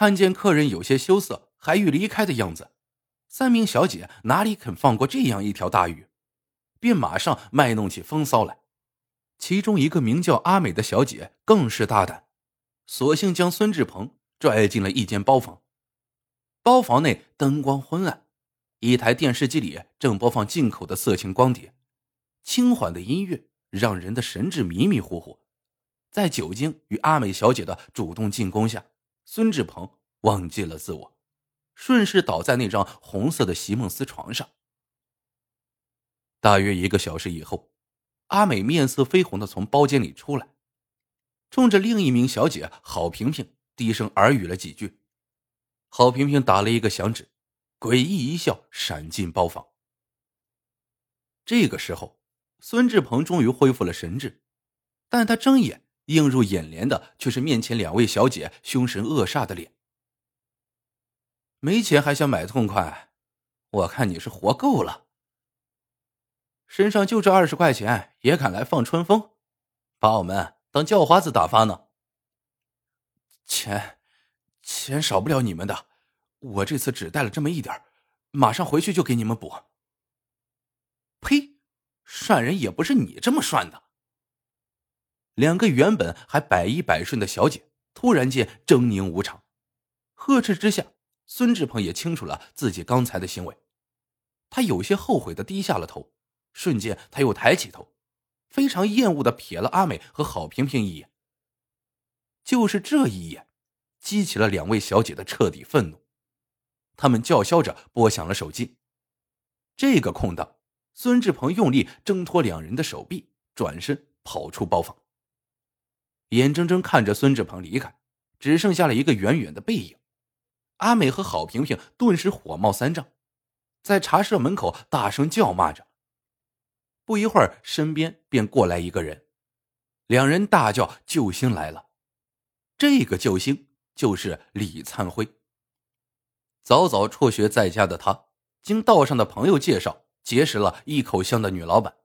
看见客人有些羞涩，还欲离开的样子，三名小姐哪里肯放过这样一条大鱼，便马上卖弄起风骚来。其中一个名叫阿美的小姐更是大胆，索性将孙志鹏拽进了一间包房。包房内灯光昏暗，一台电视机里正播放进口的色情光碟，轻缓的音乐让人的神志迷迷糊糊。在酒精与阿美小姐的主动进攻下，孙志鹏忘记了自我，顺势倒在那张红色的席梦思床上。大约一个小时以后，阿美面色绯红的从包间里出来，冲着另一名小姐郝萍萍低声耳语了几句。郝萍萍打了一个响指，诡异一笑，闪进包房。这个时候，孙志鹏终于恢复了神智，但他睁眼。映入眼帘的却是面前两位小姐凶神恶煞的脸。没钱还想买痛快，我看你是活够了。身上就这二十块钱，也敢来放春风，把我们当叫花子打发呢？钱，钱少不了你们的，我这次只带了这么一点马上回去就给你们补。呸！涮人也不是你这么涮的。两个原本还百依百顺的小姐，突然间狰狞无常。呵斥之下，孙志鹏也清楚了自己刚才的行为，他有些后悔的低下了头。瞬间，他又抬起头，非常厌恶的瞥了阿美和郝萍萍一眼。就是这一眼，激起了两位小姐的彻底愤怒，他们叫嚣着拨响了手机。这个空档，孙志鹏用力挣脱两人的手臂，转身跑出包房。眼睁睁看着孙志鹏离开，只剩下了一个远远的背影。阿美和郝萍萍顿时火冒三丈，在茶社门口大声叫骂着。不一会儿，身边便过来一个人，两人大叫：“救星来了！”这个救星就是李灿辉。早早辍学在家的他，经道上的朋友介绍，结识了一口香的女老板，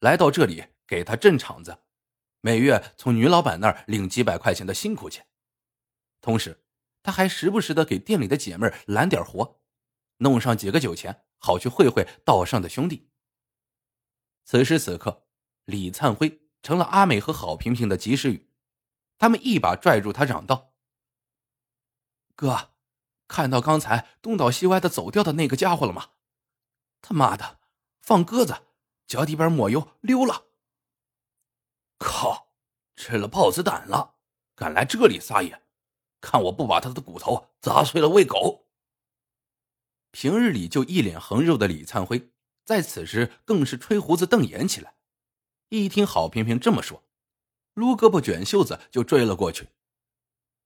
来到这里给他镇场子。每月从女老板那儿领几百块钱的辛苦钱，同时他还时不时的给店里的姐妹揽点活，弄上几个酒钱，好去会会道上的兄弟。此时此刻，李灿辉成了阿美和郝萍萍的及时雨，他们一把拽住他，嚷道：“哥，看到刚才东倒西歪的走掉的那个家伙了吗？他妈的，放鸽子，脚底板抹油溜了！”吃了豹子胆了，敢来这里撒野，看我不把他的骨头砸碎了喂狗！平日里就一脸横肉的李灿辉，在此时更是吹胡子瞪眼起来。一听郝萍萍这么说，撸胳膊卷袖子就追了过去。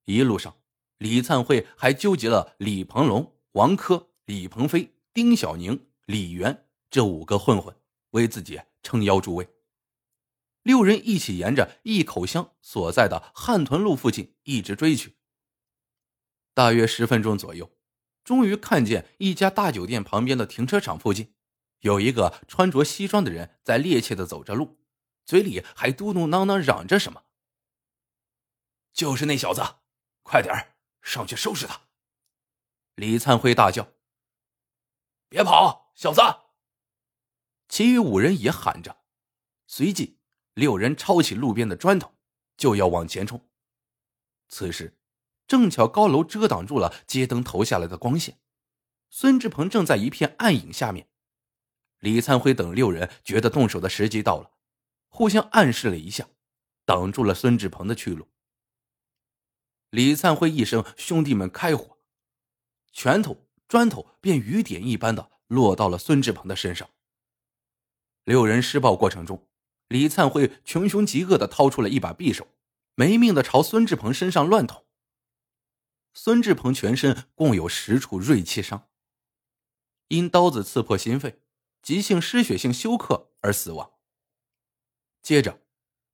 一路上，李灿辉还纠集了李鹏龙、王珂、李鹏飞、丁小宁、李元这五个混混，为自己撑腰助威。六人一起沿着一口香所在的汉屯路附近一直追去。大约十分钟左右，终于看见一家大酒店旁边的停车场附近，有一个穿着西装的人在趔趄的走着路，嘴里还嘟嘟囔囔嚷着什么。就是那小子，快点上去收拾他！李灿辉大叫：“别跑，小子！”其余五人也喊着，随即。六人抄起路边的砖头，就要往前冲。此时，正巧高楼遮挡住了街灯投下来的光线，孙志鹏正在一片暗影下面。李灿辉等六人觉得动手的时机到了，互相暗示了一下，挡住了孙志鹏的去路。李灿辉一声“兄弟们开火”，拳头、砖头便雨点一般的落到了孙志鹏的身上。六人施暴过程中。李灿辉穷凶极恶的掏出了一把匕首，没命的朝孙志鹏身上乱捅。孙志鹏全身共有十处锐器伤，因刀子刺破心肺，急性失血性休克而死亡。接着，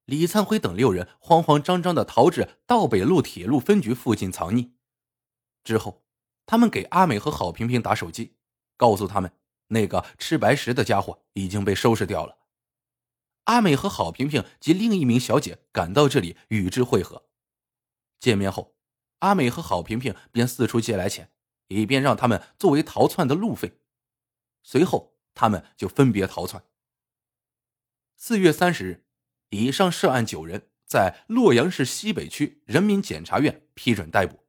李灿辉等六人慌慌张张的逃至道北路铁路分局附近藏匿。之后，他们给阿美和郝萍萍打手机，告诉他们那个吃白食的家伙已经被收拾掉了。阿美和郝萍萍及另一名小姐赶到这里与之会合。见面后，阿美和郝萍萍便四处借来钱，以便让他们作为逃窜的路费。随后，他们就分别逃窜。四月三十日，以上涉案九人在洛阳市西北区人民检察院批准逮捕。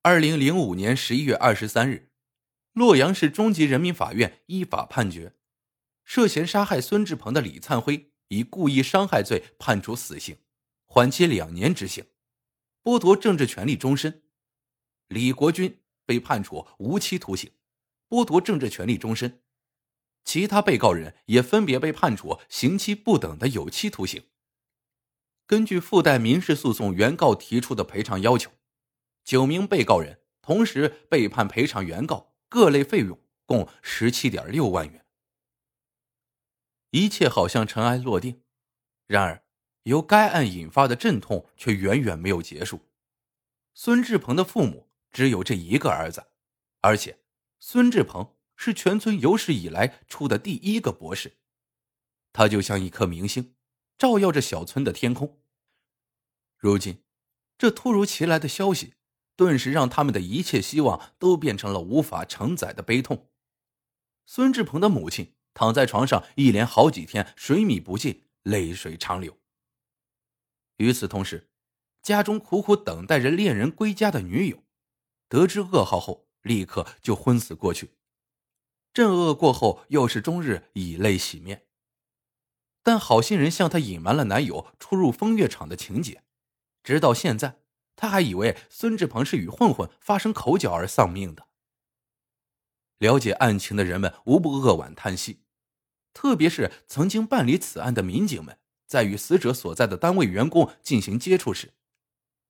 二零零五年十一月二十三日，洛阳市中级人民法院依法判决，涉嫌杀害孙志鹏的李灿辉以故意伤害罪判处死刑，缓期两年执行，剥夺政治权利终身；李国军被判处无期徒刑，剥夺政治权利终身；其他被告人也分别被判处刑期不等的有期徒刑。根据附带民事诉讼原告提出的赔偿要求。九名被告人同时被判赔偿原告各类费用共十七点六万元。一切好像尘埃落定，然而由该案引发的阵痛却远远没有结束。孙志鹏的父母只有这一个儿子，而且孙志鹏是全村有史以来出的第一个博士，他就像一颗明星，照耀着小村的天空。如今，这突如其来的消息。顿时让他们的一切希望都变成了无法承载的悲痛。孙志鹏的母亲躺在床上，一连好几天水米不进，泪水长流。与此同时，家中苦苦等待着恋人归家的女友，得知噩耗后，立刻就昏死过去。震噩过后，又是终日以泪洗面。但好心人向他隐瞒了男友出入风月场的情节，直到现在。他还以为孙志鹏是与混混发生口角而丧命的。了解案情的人们无不扼腕叹息，特别是曾经办理此案的民警们，在与死者所在的单位员工进行接触时，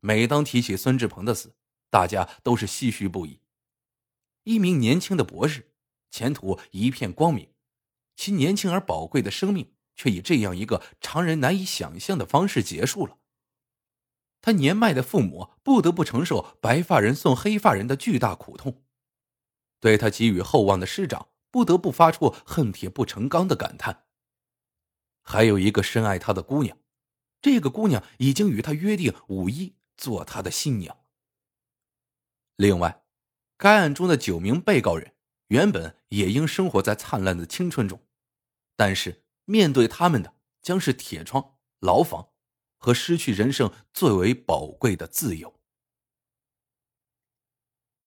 每当提起孙志鹏的死，大家都是唏嘘不已。一名年轻的博士，前途一片光明，其年轻而宝贵的生命却以这样一个常人难以想象的方式结束了。他年迈的父母不得不承受白发人送黑发人的巨大苦痛，对他给予厚望的师长不得不发出恨铁不成钢的感叹。还有一个深爱他的姑娘，这个姑娘已经与他约定五一做他的新娘。另外，该案中的九名被告人原本也应生活在灿烂的青春中，但是面对他们的将是铁窗牢房。和失去人生最为宝贵的自由。